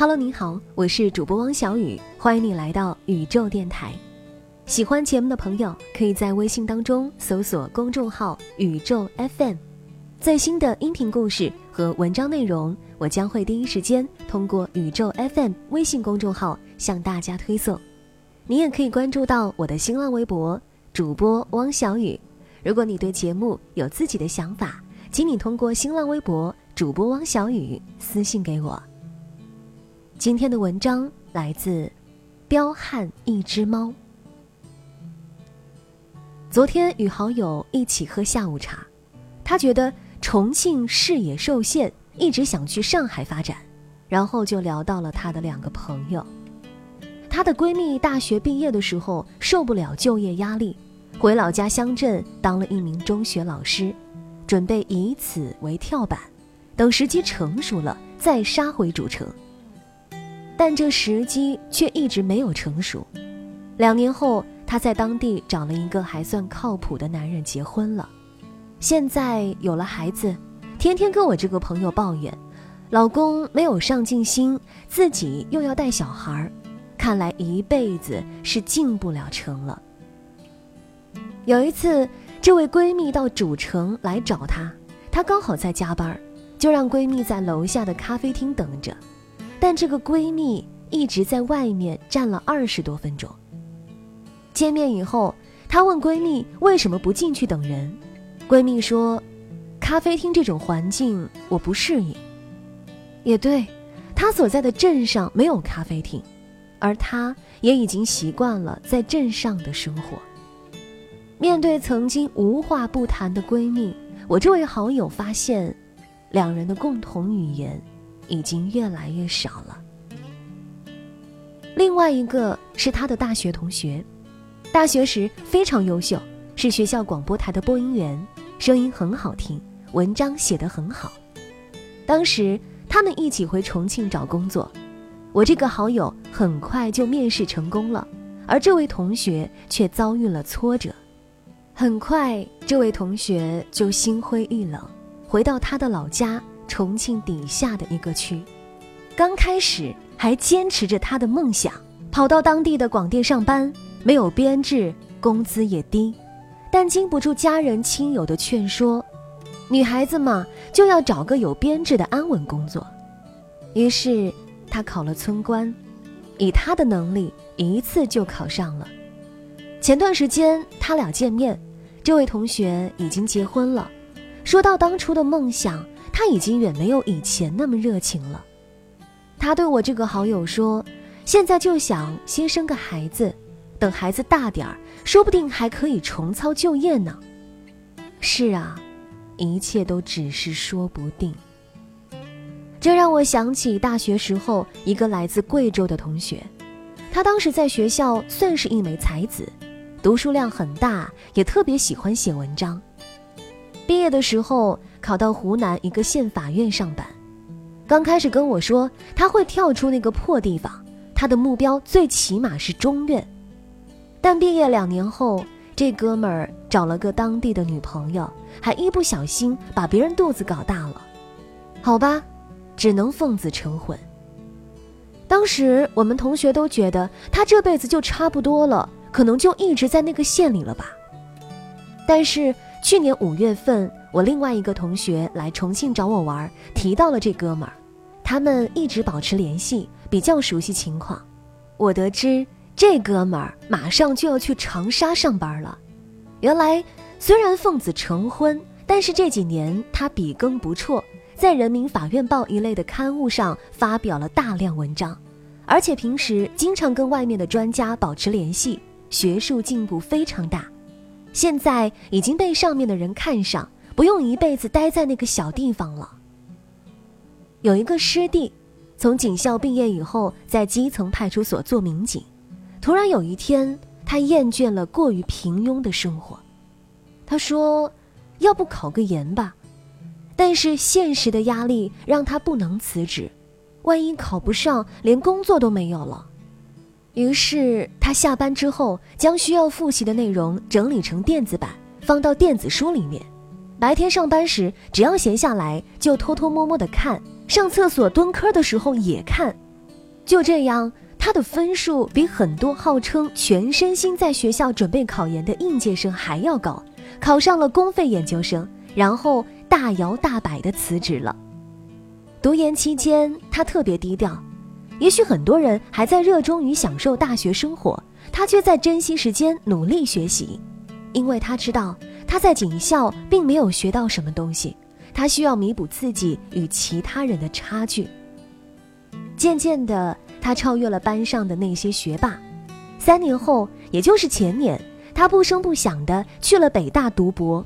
Hello，你好，我是主播汪小雨，欢迎你来到宇宙电台。喜欢节目的朋友，可以在微信当中搜索公众号“宇宙 FM”，最新的音频故事和文章内容，我将会第一时间通过宇宙 FM 微信公众号向大家推送。你也可以关注到我的新浪微博主播汪小雨。如果你对节目有自己的想法，请你通过新浪微博主播汪小雨私信给我。今天的文章来自彪悍一只猫。昨天与好友一起喝下午茶，他觉得重庆视野受限，一直想去上海发展，然后就聊到了他的两个朋友。她的闺蜜大学毕业的时候受不了就业压力，回老家乡镇当了一名中学老师，准备以此为跳板，等时机成熟了再杀回主城。但这时机却一直没有成熟。两年后，她在当地找了一个还算靠谱的男人结婚了，现在有了孩子，天天跟我这个朋友抱怨，老公没有上进心，自己又要带小孩儿，看来一辈子是进不了城了。有一次，这位闺蜜到主城来找她，她刚好在加班，就让闺蜜在楼下的咖啡厅等着。但这个闺蜜一直在外面站了二十多分钟。见面以后，她问闺蜜为什么不进去等人，闺蜜说：“咖啡厅这种环境我不适应。”也对，她所在的镇上没有咖啡厅，而她也已经习惯了在镇上的生活。面对曾经无话不谈的闺蜜，我这位好友发现，两人的共同语言。已经越来越少了。另外一个是他的大学同学，大学时非常优秀，是学校广播台的播音员，声音很好听，文章写得很好。当时他们一起回重庆找工作，我这个好友很快就面试成功了，而这位同学却遭遇了挫折，很快这位同学就心灰意冷，回到他的老家。重庆底下的一个区，刚开始还坚持着他的梦想，跑到当地的广电上班，没有编制，工资也低，但经不住家人亲友的劝说，女孩子嘛就要找个有编制的安稳工作，于是他考了村官，以他的能力一次就考上了。前段时间他俩见面，这位同学已经结婚了，说到当初的梦想。他已经远没有以前那么热情了。他对我这个好友说：“现在就想先生个孩子，等孩子大点儿，说不定还可以重操旧业呢。”是啊，一切都只是说不定。这让我想起大学时候一个来自贵州的同学，他当时在学校算是一枚才子，读书量很大，也特别喜欢写文章。毕业的时候。考到湖南一个县法院上班，刚开始跟我说他会跳出那个破地方，他的目标最起码是中院。但毕业两年后，这哥们儿找了个当地的女朋友，还一不小心把别人肚子搞大了。好吧，只能奉子成婚。当时我们同学都觉得他这辈子就差不多了，可能就一直在那个县里了吧。但是去年五月份。我另外一个同学来重庆找我玩，提到了这哥们儿，他们一直保持联系，比较熟悉情况。我得知这哥们儿马上就要去长沙上班了。原来虽然奉子成婚，但是这几年他笔耕不辍，在《人民法院报》一类的刊物上发表了大量文章，而且平时经常跟外面的专家保持联系，学术进步非常大。现在已经被上面的人看上。不用一辈子待在那个小地方了。有一个师弟，从警校毕业以后，在基层派出所做民警。突然有一天，他厌倦了过于平庸的生活，他说：“要不考个研吧？”但是现实的压力让他不能辞职，万一考不上，连工作都没有了。于是他下班之后，将需要复习的内容整理成电子版，放到电子书里面。白天上班时，只要闲下来就偷偷摸摸的看；上厕所蹲坑的时候也看。就这样，他的分数比很多号称全身心在学校准备考研的应届生还要高，考上了公费研究生，然后大摇大摆地辞职了。读研期间，他特别低调。也许很多人还在热衷于享受大学生活，他却在珍惜时间努力学习，因为他知道他在警校并没有学到什么东西，他需要弥补自己与其他人的差距。渐渐的，他超越了班上的那些学霸。三年后，也就是前年，他不声不响的去了北大读博。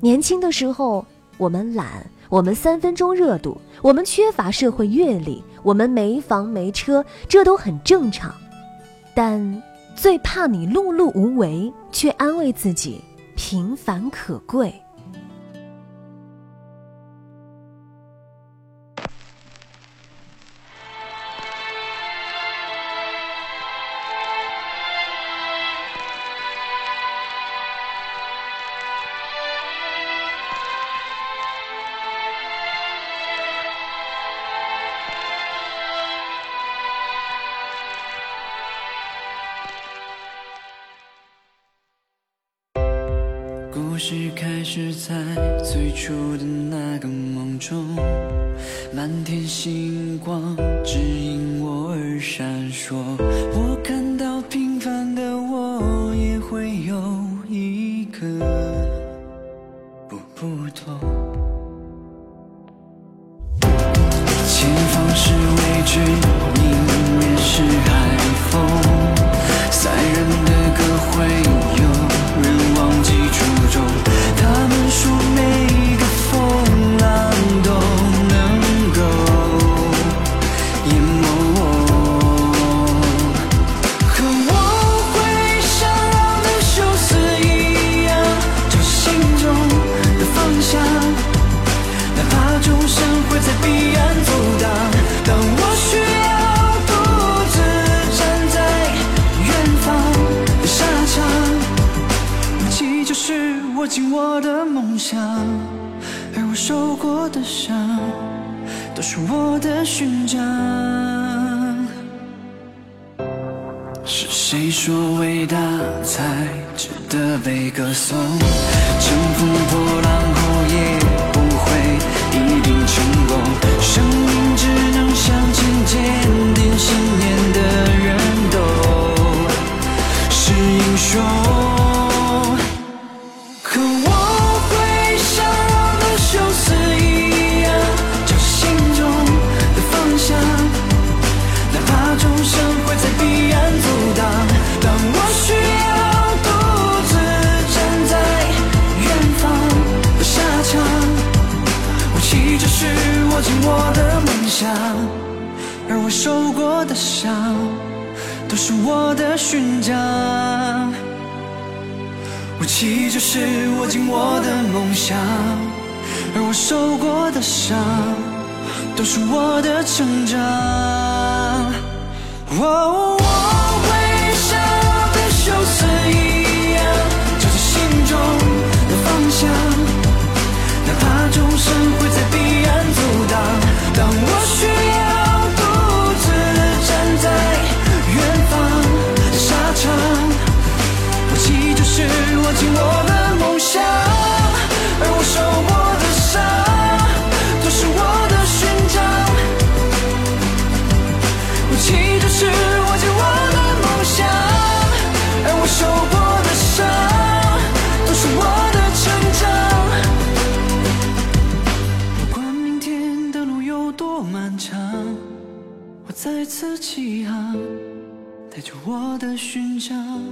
年轻的时候，我们懒。我们三分钟热度，我们缺乏社会阅历，我们没房没车，这都很正常。但最怕你碌碌无为，却安慰自己平凡可贵。是开始在最初的那个梦中，满天星光指引我而闪烁。而我受过的伤都是我的勋章。是谁说伟大才值得被歌颂？乘风破浪我的勋章。武器就是握紧我的梦想，而我受过的伤，都是我的成长。我多漫长，我再次起航，带着我的勋章。